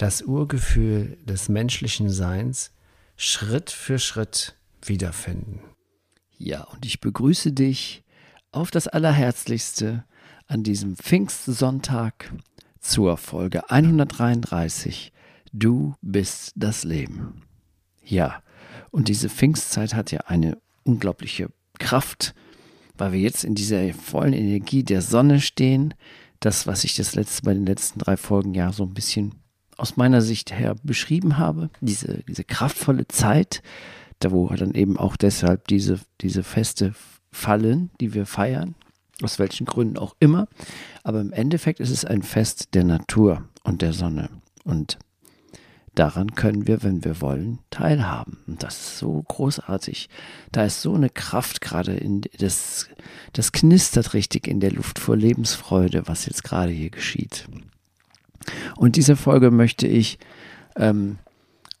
das Urgefühl des menschlichen Seins Schritt für Schritt wiederfinden. Ja, und ich begrüße dich auf das Allerherzlichste an diesem Pfingstsonntag zur Folge 133. Du bist das Leben. Ja, und diese Pfingstzeit hat ja eine unglaubliche Kraft, weil wir jetzt in dieser vollen Energie der Sonne stehen. Das, was ich das letzte bei den letzten drei Folgen ja so ein bisschen aus meiner Sicht her beschrieben habe, diese, diese kraftvolle Zeit, da wo dann eben auch deshalb diese, diese Feste fallen, die wir feiern, aus welchen Gründen auch immer. Aber im Endeffekt ist es ein Fest der Natur und der Sonne. Und daran können wir, wenn wir wollen, teilhaben. Und das ist so großartig. Da ist so eine Kraft gerade in das, das knistert richtig in der Luft vor Lebensfreude, was jetzt gerade hier geschieht. Und diese Folge möchte ich ähm,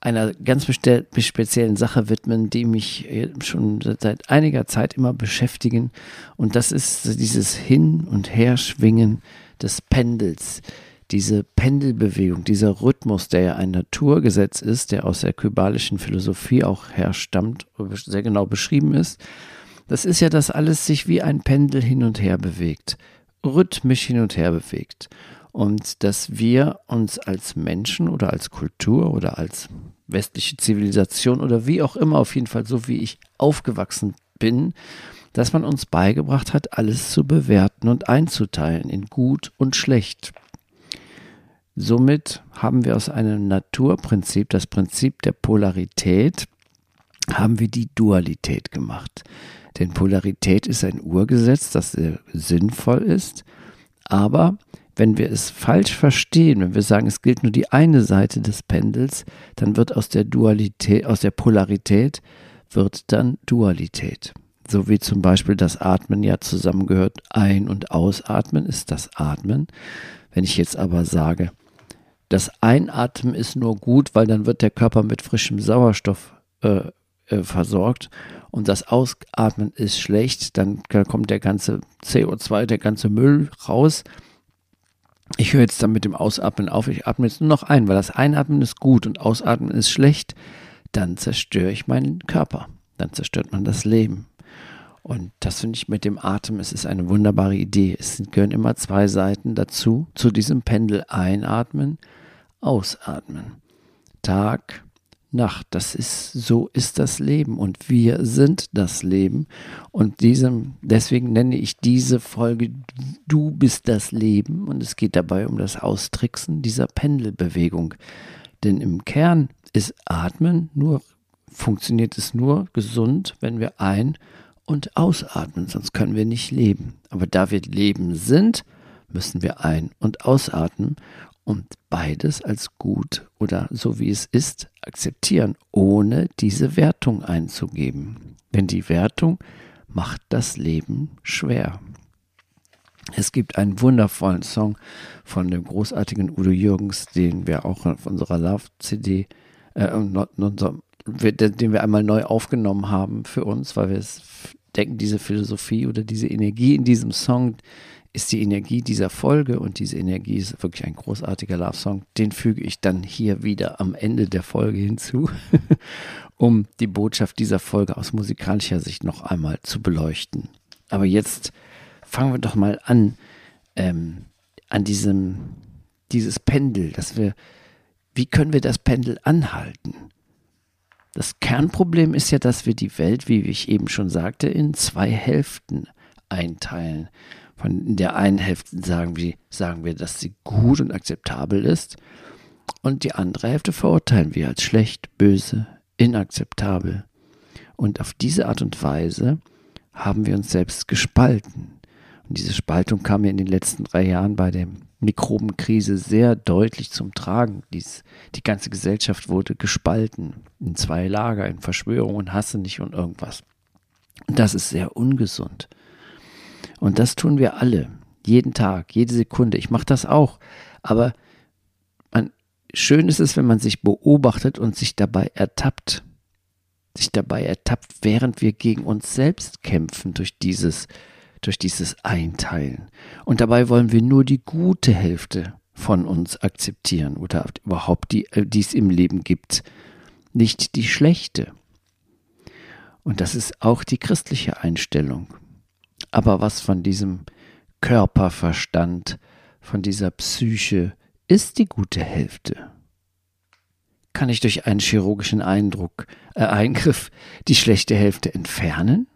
einer ganz speziellen Sache widmen, die mich schon seit einiger Zeit immer beschäftigen. Und das ist dieses Hin- und Herschwingen des Pendels. Diese Pendelbewegung, dieser Rhythmus, der ja ein Naturgesetz ist, der aus der kybalischen Philosophie auch herstammt, sehr genau beschrieben ist. Das ist ja, dass alles sich wie ein Pendel hin und her bewegt, rhythmisch hin und her bewegt und dass wir uns als Menschen oder als Kultur oder als westliche Zivilisation oder wie auch immer, auf jeden Fall so wie ich aufgewachsen bin, dass man uns beigebracht hat, alles zu bewerten und einzuteilen in gut und schlecht. Somit haben wir aus einem Naturprinzip, das Prinzip der Polarität, haben wir die Dualität gemacht. Denn Polarität ist ein Urgesetz, das sehr sinnvoll ist, aber wenn wir es falsch verstehen, wenn wir sagen, es gilt nur die eine Seite des Pendels, dann wird aus der Dualität, aus der Polarität wird dann Dualität. So wie zum Beispiel das Atmen ja zusammengehört. Ein- und Ausatmen ist das Atmen. Wenn ich jetzt aber sage, das Einatmen ist nur gut, weil dann wird der Körper mit frischem Sauerstoff äh, äh, versorgt und das Ausatmen ist schlecht, dann kommt der ganze CO2, der ganze Müll raus ich höre jetzt dann mit dem Ausatmen auf. Ich atme jetzt nur noch ein, weil das Einatmen ist gut und Ausatmen ist schlecht. Dann zerstöre ich meinen Körper. Dann zerstört man das Leben. Und das finde ich mit dem Atem, es ist eine wunderbare Idee. Es gehören immer zwei Seiten dazu, zu diesem Pendel einatmen, ausatmen. Tag, Nacht. Das ist, so ist das Leben und wir sind das Leben. Und diesem, deswegen nenne ich diese Folge Du bist das Leben und es geht dabei um das Austricksen dieser Pendelbewegung. Denn im Kern ist Atmen nur, funktioniert es nur gesund, wenn wir ein- und ausatmen, sonst können wir nicht leben. Aber da wir Leben sind, müssen wir ein- und ausatmen und beides als gut oder so wie es ist akzeptieren, ohne diese Wertung einzugeben. Denn die Wertung macht das Leben schwer. Es gibt einen wundervollen Song von dem großartigen Udo Jürgens, den wir auch auf unserer Love-CD, äh, den wir einmal neu aufgenommen haben für uns, weil wir es denken, diese Philosophie oder diese Energie in diesem Song ist die Energie dieser Folge und diese Energie ist wirklich ein großartiger Love-Song. Den füge ich dann hier wieder am Ende der Folge hinzu, um die Botschaft dieser Folge aus musikalischer Sicht noch einmal zu beleuchten. Aber jetzt fangen wir doch mal an, ähm, an diesem, dieses Pendel, dass wir, wie können wir das Pendel anhalten? Das Kernproblem ist ja, dass wir die Welt, wie ich eben schon sagte, in zwei Hälften einteilen. Von der einen Hälfte sagen wir, sagen wir, dass sie gut und akzeptabel ist. Und die andere Hälfte verurteilen wir als schlecht, böse, inakzeptabel. Und auf diese Art und Weise haben wir uns selbst gespalten. Und diese Spaltung kam mir in den letzten drei Jahren bei dem Mikrobenkrise sehr deutlich zum Tragen. Dies, die ganze Gesellschaft wurde gespalten in zwei Lager, in Verschwörungen, Hasse nicht und irgendwas. Und das ist sehr ungesund. Und das tun wir alle, jeden Tag, jede Sekunde. Ich mache das auch. Aber man, schön ist es, wenn man sich beobachtet und sich dabei ertappt. Sich dabei ertappt, während wir gegen uns selbst kämpfen durch dieses durch dieses Einteilen. Und dabei wollen wir nur die gute Hälfte von uns akzeptieren oder überhaupt die, äh, die es im Leben gibt, nicht die schlechte. Und das ist auch die christliche Einstellung. Aber was von diesem Körperverstand, von dieser Psyche ist die gute Hälfte? Kann ich durch einen chirurgischen Eindruck, äh, Eingriff die schlechte Hälfte entfernen?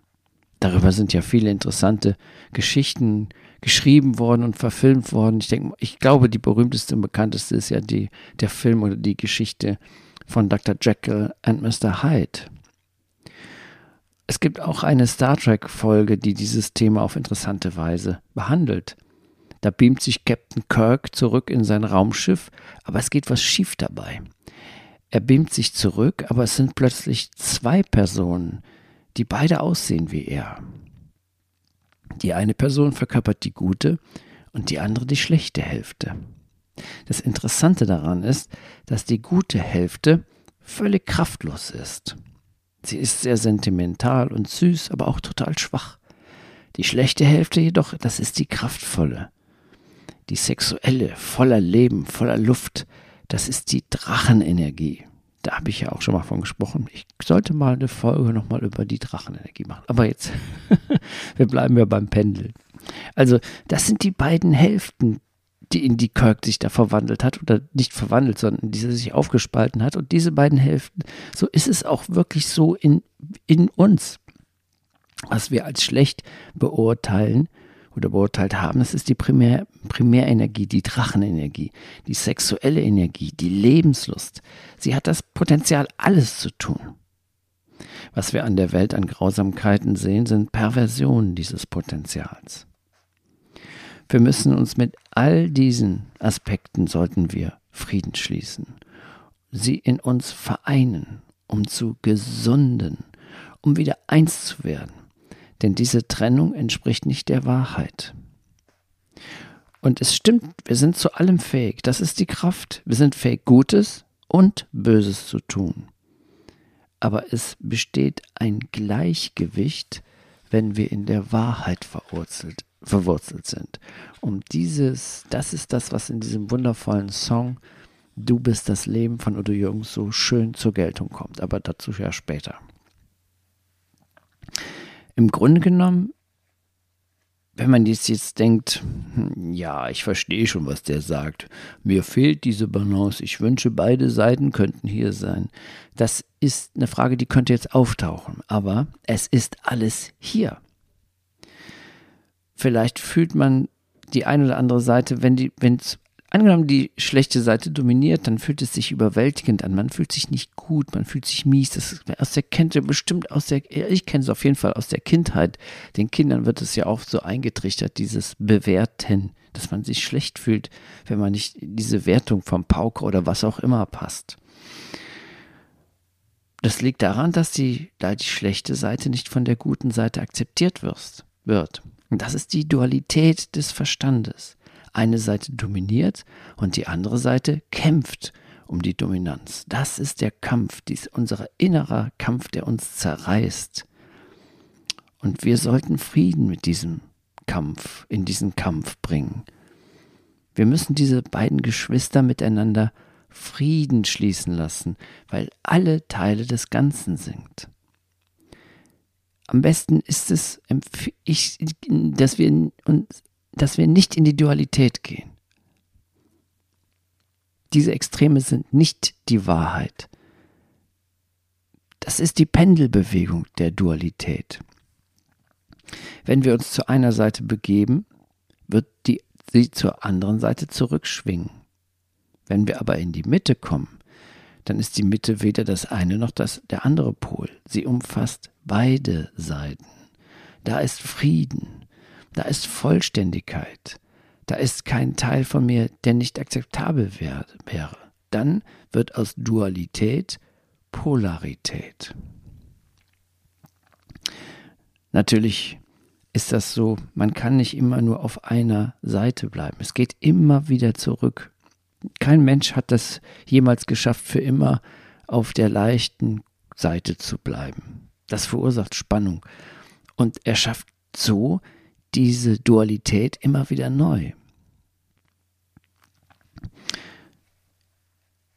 Darüber sind ja viele interessante Geschichten geschrieben worden und verfilmt worden. Ich denke, ich glaube, die berühmteste und bekannteste ist ja die, der Film oder die Geschichte von Dr. Jekyll and Mr. Hyde. Es gibt auch eine Star Trek-Folge, die dieses Thema auf interessante Weise behandelt. Da beamt sich Captain Kirk zurück in sein Raumschiff, aber es geht was schief dabei. Er beamt sich zurück, aber es sind plötzlich zwei Personen, die beide aussehen wie er. Die eine Person verkörpert die gute und die andere die schlechte Hälfte. Das Interessante daran ist, dass die gute Hälfte völlig kraftlos ist. Sie ist sehr sentimental und süß, aber auch total schwach. Die schlechte Hälfte jedoch, das ist die kraftvolle. Die sexuelle, voller Leben, voller Luft, das ist die Drachenenergie. Da habe ich ja auch schon mal von gesprochen. Ich sollte mal eine Folge nochmal über die Drachenenergie machen. Aber jetzt, wir bleiben ja beim Pendeln. Also, das sind die beiden Hälften, die in die Kirk sich da verwandelt hat. Oder nicht verwandelt, sondern die sich aufgespalten hat. Und diese beiden Hälften, so ist es auch wirklich so in, in uns. Was wir als schlecht beurteilen, oder beurteilt haben, das ist die Primär, Primärenergie, die Drachenenergie, die sexuelle Energie, die Lebenslust. Sie hat das Potenzial, alles zu tun. Was wir an der Welt an Grausamkeiten sehen, sind Perversionen dieses Potenzials. Wir müssen uns mit all diesen Aspekten sollten wir Frieden schließen, sie in uns vereinen, um zu gesunden, um wieder eins zu werden denn diese Trennung entspricht nicht der Wahrheit. Und es stimmt, wir sind zu allem fähig. Das ist die Kraft. Wir sind fähig, Gutes und Böses zu tun. Aber es besteht ein Gleichgewicht, wenn wir in der Wahrheit verwurzelt, verwurzelt sind. Um dieses, das ist das, was in diesem wundervollen Song Du bist das Leben von Udo Jürgens so schön zur Geltung kommt. Aber dazu ja später im Grunde genommen, wenn man jetzt, jetzt denkt, hm, ja, ich verstehe schon, was der sagt, mir fehlt diese Balance, ich wünsche, beide Seiten könnten hier sein. Das ist eine Frage, die könnte jetzt auftauchen, aber es ist alles hier. Vielleicht fühlt man die eine oder andere Seite, wenn es Angenommen, die schlechte Seite dominiert, dann fühlt es sich überwältigend an. Man fühlt sich nicht gut, man fühlt sich mies. Das ist aus der Kente bestimmt aus der, ich kenne es auf jeden Fall aus der Kindheit. Den Kindern wird es ja oft so eingetrichtert, dieses Bewerten, dass man sich schlecht fühlt, wenn man nicht diese Wertung vom Pauker oder was auch immer passt. Das liegt daran, dass die, da die schlechte Seite nicht von der guten Seite akzeptiert wird. Und das ist die Dualität des Verstandes eine Seite dominiert und die andere Seite kämpft um die Dominanz. Das ist der Kampf, dies unser innerer Kampf, der uns zerreißt. Und wir sollten Frieden mit diesem Kampf, in diesen Kampf bringen. Wir müssen diese beiden Geschwister miteinander Frieden schließen lassen, weil alle Teile des Ganzen sind. Am besten ist es, dass wir dass wir nicht in die Dualität gehen. Diese Extreme sind nicht die Wahrheit. Das ist die Pendelbewegung der Dualität. Wenn wir uns zu einer Seite begeben, wird die, sie zur anderen Seite zurückschwingen. Wenn wir aber in die Mitte kommen, dann ist die Mitte weder das eine noch das, der andere Pol. Sie umfasst beide Seiten. Da ist Frieden, da ist Vollständigkeit, da ist kein Teil von mir, der nicht akzeptabel wär, wäre. Dann wird aus Dualität Polarität. Natürlich ist das so, man kann nicht immer nur auf einer Seite bleiben. Es geht immer wieder zurück. Kein Mensch hat das jemals geschafft, für immer auf der leichten Seite zu bleiben. Das verursacht Spannung. Und er schafft so diese Dualität immer wieder neu.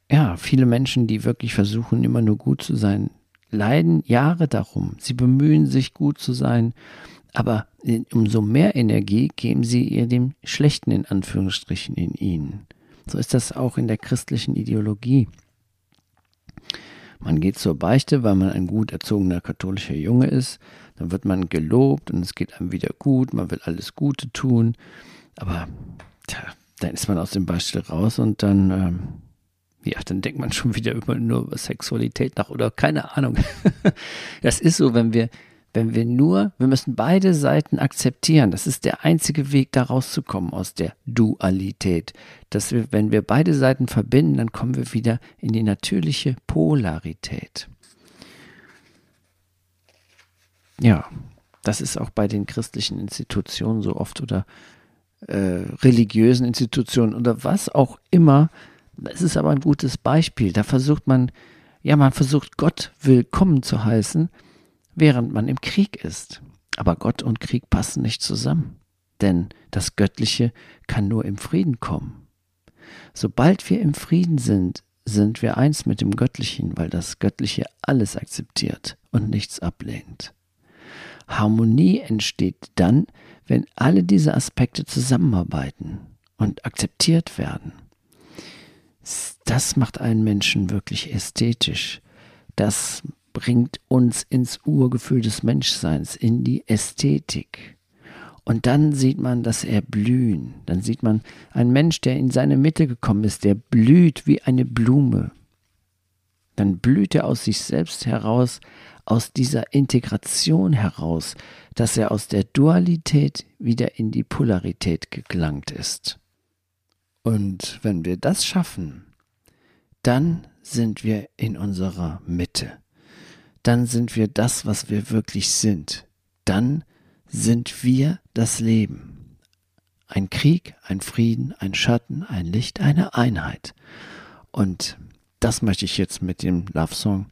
Ja, viele Menschen, die wirklich versuchen, immer nur gut zu sein, leiden Jahre darum. Sie bemühen sich, gut zu sein, aber umso mehr Energie geben sie ihr dem Schlechten in Anführungsstrichen in ihnen. So ist das auch in der christlichen Ideologie. Man geht zur Beichte, weil man ein gut erzogener katholischer Junge ist. Dann wird man gelobt und es geht einem wieder gut. Man will alles Gute tun. Aber tja, dann ist man aus dem Beispiel raus und dann, ähm, ja, dann denkt man schon wieder über nur über Sexualität nach oder keine Ahnung. das ist so, wenn wir wenn wir nur, wir müssen beide Seiten akzeptieren. Das ist der einzige Weg, da rauszukommen aus der Dualität. Dass wir, wenn wir beide Seiten verbinden, dann kommen wir wieder in die natürliche Polarität. Ja, das ist auch bei den christlichen Institutionen so oft oder äh, religiösen Institutionen oder was auch immer. Das ist aber ein gutes Beispiel. Da versucht man, ja, man versucht Gott willkommen zu heißen während man im Krieg ist. Aber Gott und Krieg passen nicht zusammen, denn das Göttliche kann nur im Frieden kommen. Sobald wir im Frieden sind, sind wir eins mit dem Göttlichen, weil das Göttliche alles akzeptiert und nichts ablehnt. Harmonie entsteht dann, wenn alle diese Aspekte zusammenarbeiten und akzeptiert werden. Das macht einen Menschen wirklich ästhetisch. Das bringt uns ins Urgefühl des Menschseins, in die Ästhetik. Und dann sieht man das Erblühen. Dann sieht man einen Mensch, der in seine Mitte gekommen ist, der blüht wie eine Blume. Dann blüht er aus sich selbst heraus, aus dieser Integration heraus, dass er aus der Dualität wieder in die Polarität gelangt ist. Und wenn wir das schaffen, dann sind wir in unserer Mitte dann sind wir das, was wir wirklich sind. Dann sind wir das Leben. Ein Krieg, ein Frieden, ein Schatten, ein Licht, eine Einheit. Und das möchte ich jetzt mit dem Love Song,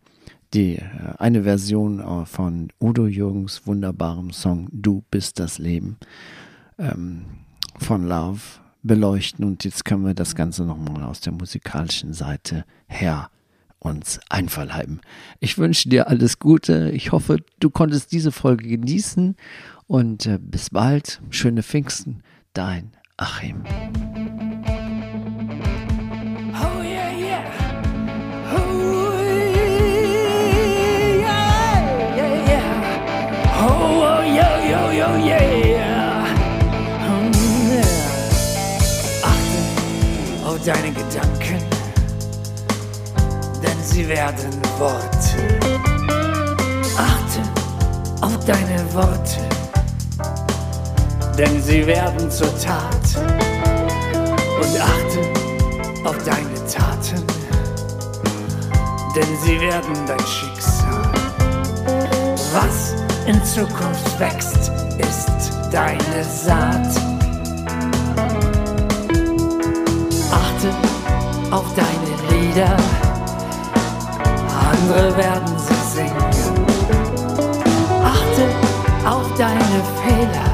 die äh, eine Version äh, von Udo Jürgens wunderbarem Song Du bist das Leben ähm, von Love beleuchten. Und jetzt können wir das Ganze nochmal aus der musikalischen Seite her uns einverleiben. Ich wünsche dir alles Gute. Ich hoffe, du konntest diese Folge genießen und äh, bis bald. Schöne Pfingsten. Dein Achim. Oh yeah, sie werden Worte. Achte auf deine Worte, denn sie werden zur Tat. Und achte auf deine Taten, denn sie werden dein Schicksal. Was in Zukunft wächst, ist deine Saat. Achte auf deine Lieder andere werden sie singen. Achte auf deine Fehler,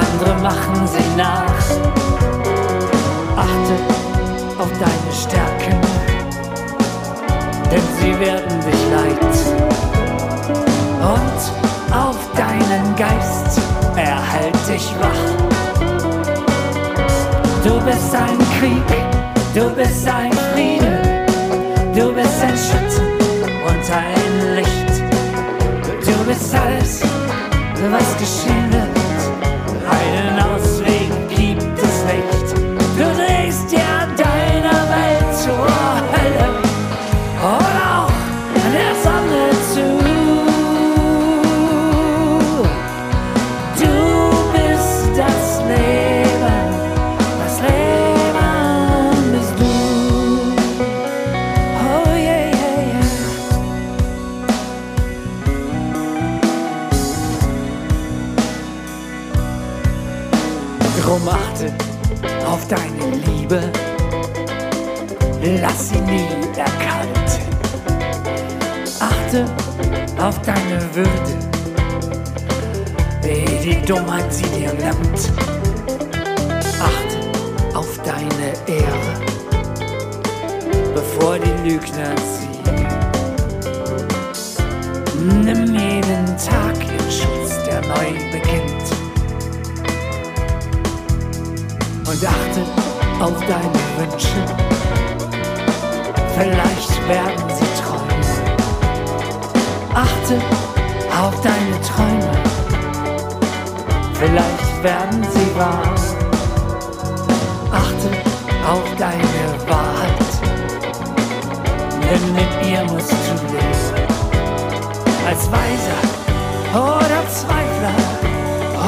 andere machen sie nach. Achte auf deine Stärken, denn sie werden dich leiten. Und auf deinen Geist erhält dich wach. Du bist ein Krieg, du bist ein Friede. Bist ein Schatten und ein Licht. Du bist alles, was geschehen wird. Bevor die Lügner sie. Nimm jeden Tag in Schutz, der neu beginnt. Und achte auf deine Wünsche, vielleicht werden sie träumen. Achte auf deine Träume, vielleicht werden sie wahr. Achte auf deine Wahrheit, denn mit ihr musst du leben. Als Weiser oder Zweifler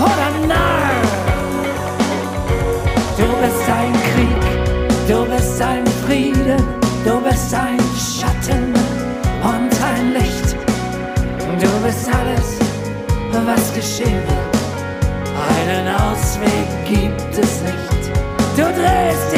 oder Narr. Du bist ein Krieg, du bist ein Frieden, du bist ein Schatten und ein Licht. Du bist alles, was geschehen will. Einen Ausweg gibt es nicht. Du drehst